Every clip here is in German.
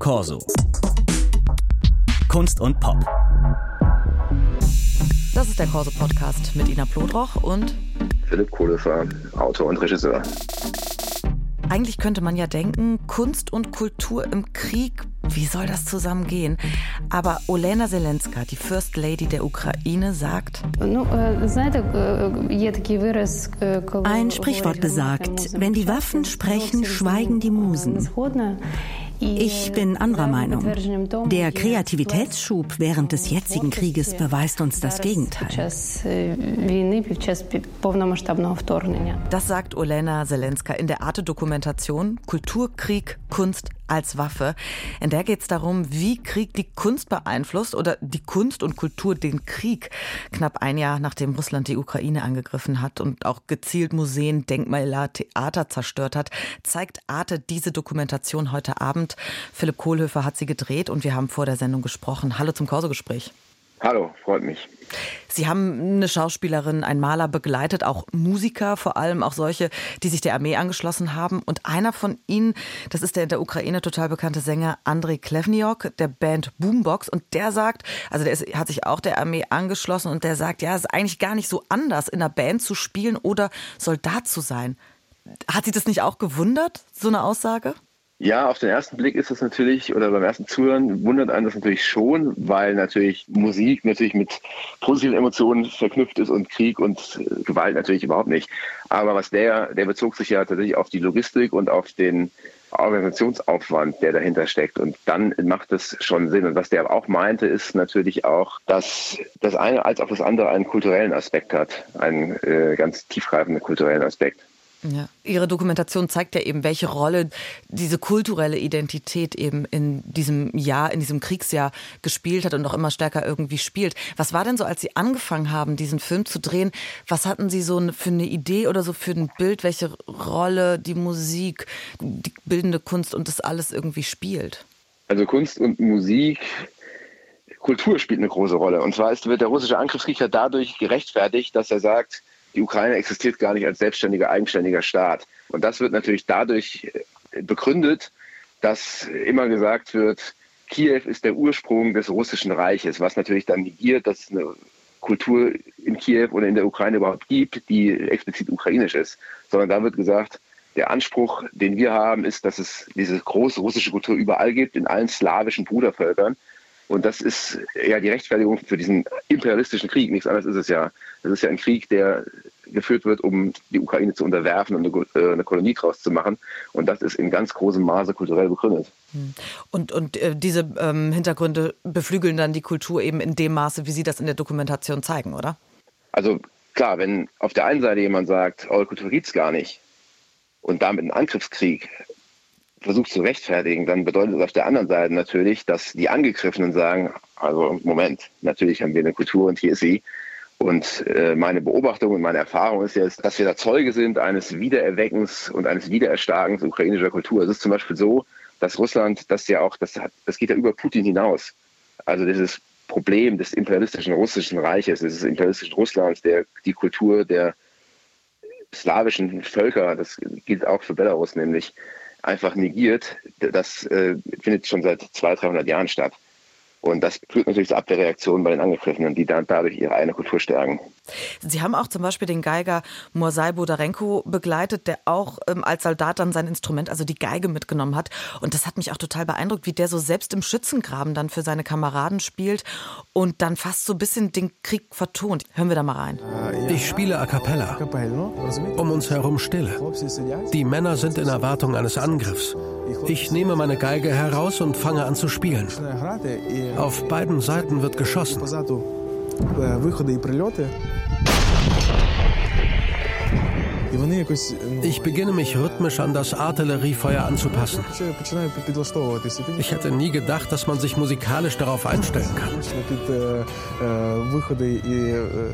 Corso. Kunst und Pop. Das ist der Corso Podcast mit Ina Plodroch und Philipp Kohlefer, Autor und Regisseur. Eigentlich könnte man ja denken, Kunst und Kultur im Krieg, wie soll das zusammengehen? Aber Olena Zelenska, die First Lady der Ukraine, sagt, ein Sprichwort besagt, wenn die Waffen sprechen, schweigen die Musen. Ich bin anderer Meinung. Der Kreativitätsschub während des jetzigen Krieges beweist uns das Gegenteil. Das sagt Olena Zelenska in der Arte-Dokumentation Kulturkrieg, Kunst als Waffe. In der geht es darum, wie Krieg die Kunst beeinflusst oder die Kunst und Kultur den Krieg. Knapp ein Jahr nachdem Russland die Ukraine angegriffen hat und auch gezielt Museen, Denkmäler, Theater zerstört hat, zeigt Arte diese Dokumentation heute Abend. Philipp Kohlhöfer hat sie gedreht und wir haben vor der Sendung gesprochen. Hallo zum Korso-Gespräch. Hallo, freut mich. Sie haben eine Schauspielerin, einen Maler begleitet, auch Musiker, vor allem auch solche, die sich der Armee angeschlossen haben. Und einer von ihnen, das ist der in der Ukraine total bekannte Sänger Andrei Klevniok, der Band Boombox. Und der sagt, also der ist, hat sich auch der Armee angeschlossen und der sagt, ja, es ist eigentlich gar nicht so anders, in einer Band zu spielen oder Soldat zu sein. Hat Sie das nicht auch gewundert, so eine Aussage? Ja, auf den ersten Blick ist es natürlich, oder beim ersten Zuhören wundert einen das natürlich schon, weil natürlich Musik natürlich mit positiven Emotionen verknüpft ist und Krieg und äh, Gewalt natürlich überhaupt nicht. Aber was der, der bezog sich ja tatsächlich auf die Logistik und auf den Organisationsaufwand, der dahinter steckt. Und dann macht es schon Sinn. Und was der auch meinte, ist natürlich auch, dass das eine als auch das andere einen kulturellen Aspekt hat, einen äh, ganz tiefgreifenden kulturellen Aspekt. Ja. Ihre Dokumentation zeigt ja eben, welche Rolle diese kulturelle Identität eben in diesem Jahr, in diesem Kriegsjahr gespielt hat und auch immer stärker irgendwie spielt. Was war denn so, als Sie angefangen haben, diesen Film zu drehen? Was hatten Sie so für eine Idee oder so für ein Bild, welche Rolle die Musik, die bildende Kunst und das alles irgendwie spielt? Also Kunst und Musik Kultur spielt eine große Rolle. Und zwar ist, wird der russische Angriffskrieg ja dadurch gerechtfertigt, dass er sagt, die Ukraine existiert gar nicht als selbstständiger, eigenständiger Staat. Und das wird natürlich dadurch äh, begründet, dass immer gesagt wird, Kiew ist der Ursprung des russischen Reiches, was natürlich dann negiert, dass es eine Kultur in Kiew oder in der Ukraine überhaupt gibt, die explizit ukrainisch ist. Sondern da wird gesagt, der Anspruch, den wir haben, ist, dass es diese große russische Kultur überall gibt, in allen slawischen Brudervölkern. Und das ist ja die Rechtfertigung für diesen imperialistischen Krieg. Nichts anderes ist es ja. Das ist ja ein Krieg, der geführt wird, um die Ukraine zu unterwerfen und eine, äh, eine Kolonie draus zu machen. Und das ist in ganz großem Maße kulturell begründet. Hm. Und, und äh, diese ähm, Hintergründe beflügeln dann die Kultur eben in dem Maße, wie Sie das in der Dokumentation zeigen, oder? Also klar, wenn auf der einen Seite jemand sagt, eure Kultur gibt es gar nicht und damit einen Angriffskrieg versucht zu rechtfertigen, dann bedeutet das auf der anderen Seite natürlich, dass die Angegriffenen sagen, also Moment, natürlich haben wir eine Kultur und hier ist sie. Und äh, meine Beobachtung und meine Erfahrung ist jetzt, dass wir da Zeuge sind eines Wiedererweckens und eines Wiedererstarkens ukrainischer Kultur. Es ist zum Beispiel so, dass Russland, das ja auch, das, hat, das geht ja über Putin hinaus. Also dieses Problem des imperialistischen russischen Reiches, des imperialistischen Russlands, der die Kultur der slawischen Völker, das gilt auch für Belarus nämlich, einfach negiert, das äh, findet schon seit 200, 300 Jahren statt. Und das führt natürlich zu Abwehrreaktionen bei den Angegriffenen, die dann dadurch ihre eigene Kultur stärken. Sie haben auch zum Beispiel den Geiger Morsai Bodarenko begleitet, der auch ähm, als Soldat dann sein Instrument, also die Geige, mitgenommen hat. Und das hat mich auch total beeindruckt, wie der so selbst im Schützengraben dann für seine Kameraden spielt und dann fast so ein bisschen den Krieg vertont. Hören wir da mal rein. Ich spiele a cappella. Um uns herum Stille. Die Männer sind in Erwartung eines Angriffs. Ich nehme meine Geige heraus und fange an zu spielen. Auf beiden Seiten wird geschossen. Ich beginne mich rhythmisch an das Artilleriefeuer anzupassen. Ich hätte nie gedacht, dass man sich musikalisch darauf einstellen kann.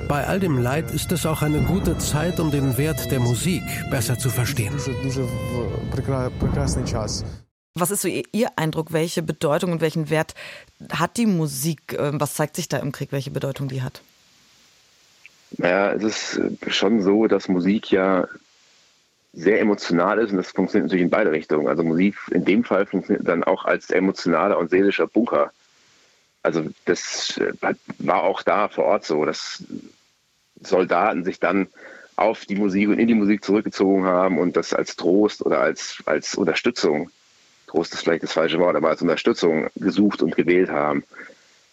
Bei all dem Leid ist es auch eine gute Zeit, um den Wert der Musik besser zu verstehen. Was ist so Ihr Eindruck? Welche Bedeutung und welchen Wert hat die Musik? Ähm, was zeigt sich da im Krieg, welche Bedeutung die hat? Naja, es ist schon so, dass Musik ja sehr emotional ist und das funktioniert natürlich in beide Richtungen. Also Musik in dem Fall funktioniert dann auch als emotionaler und seelischer Bunker. Also das äh, war auch da vor Ort so, dass Soldaten sich dann auf die Musik und in die Musik zurückgezogen haben und das als Trost oder als, als Unterstützung, Trost ist vielleicht das falsche Wort, aber als Unterstützung gesucht und gewählt haben.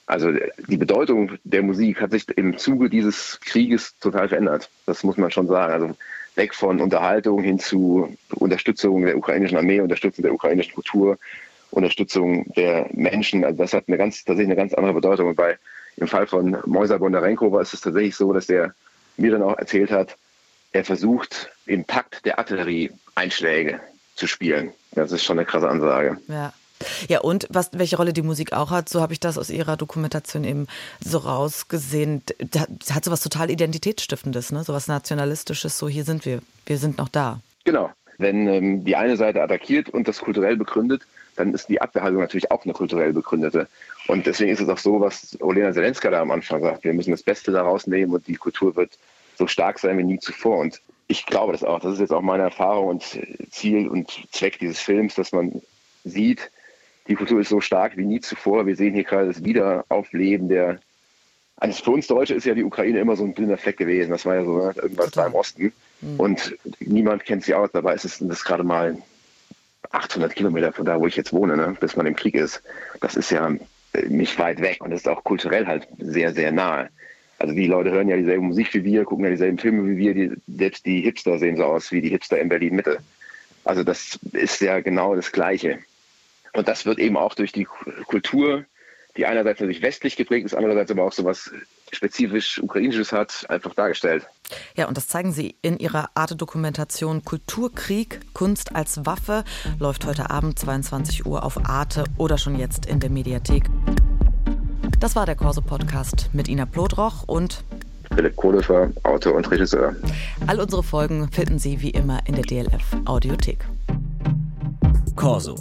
Also die Bedeutung der Musik hat sich im Zuge dieses Krieges total verändert. Das muss man schon sagen. Also weg von Unterhaltung hin zu Unterstützung der ukrainischen Armee, Unterstützung der ukrainischen Kultur, Unterstützung der Menschen. Also das hat eine ganz, tatsächlich eine ganz andere Bedeutung. Und bei, im Fall von Moisa Bondarenko war es tatsächlich so, dass er mir dann auch erzählt hat, er versucht, im Takt der Artillerie Einschläge zu spielen. Das ist schon eine krasse Ansage. Ja. Ja, und was, welche Rolle die Musik auch hat, so habe ich das aus ihrer Dokumentation eben so rausgesehen. Das hat so was total Identitätsstiftendes, ne? so was Nationalistisches, so hier sind wir, wir sind noch da. Genau. Wenn ähm, die eine Seite attackiert und das kulturell begründet, dann ist die Abwehrhaltung natürlich auch eine kulturell begründete. Und deswegen ist es auch so, was Olena Zelenska da am Anfang sagt. Wir müssen das Beste daraus nehmen und die Kultur wird so stark sein wie nie zuvor. Und ich glaube das auch. Das ist jetzt auch meine Erfahrung und Ziel und Zweck dieses Films, dass man sieht, die Kultur ist so stark wie nie zuvor. Wir sehen hier gerade das Wiederaufleben der. Also für uns Deutsche ist ja die Ukraine immer so ein dünner Fleck gewesen. Das war ja so ne, irgendwas da im Osten. Mhm. Und niemand kennt sie aus. Dabei ist es das gerade mal 800 Kilometer von da, wo ich jetzt wohne, ne, bis man im Krieg ist. Das ist ja nicht weit weg und ist auch kulturell halt sehr, sehr nahe. Also die Leute hören ja dieselbe Musik wie wir, gucken ja dieselben Filme wie wir. Die, selbst die Hipster sehen so aus wie die Hipster in Berlin Mitte. Also das ist ja genau das Gleiche. Und das wird eben auch durch die Kultur, die einerseits natürlich westlich geprägt ist, andererseits aber auch so was spezifisch Ukrainisches hat, einfach dargestellt. Ja, und das zeigen Sie in Ihrer Arte-Dokumentation Kulturkrieg, Kunst als Waffe, läuft heute Abend 22 Uhr auf Arte oder schon jetzt in der Mediathek. Das war der Corso-Podcast mit Ina Plodroch und Philipp Kohlefer, Autor und Regisseur. All unsere Folgen finden Sie wie immer in der DLF Audiothek. Corso.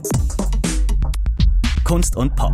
Kunst und Pop.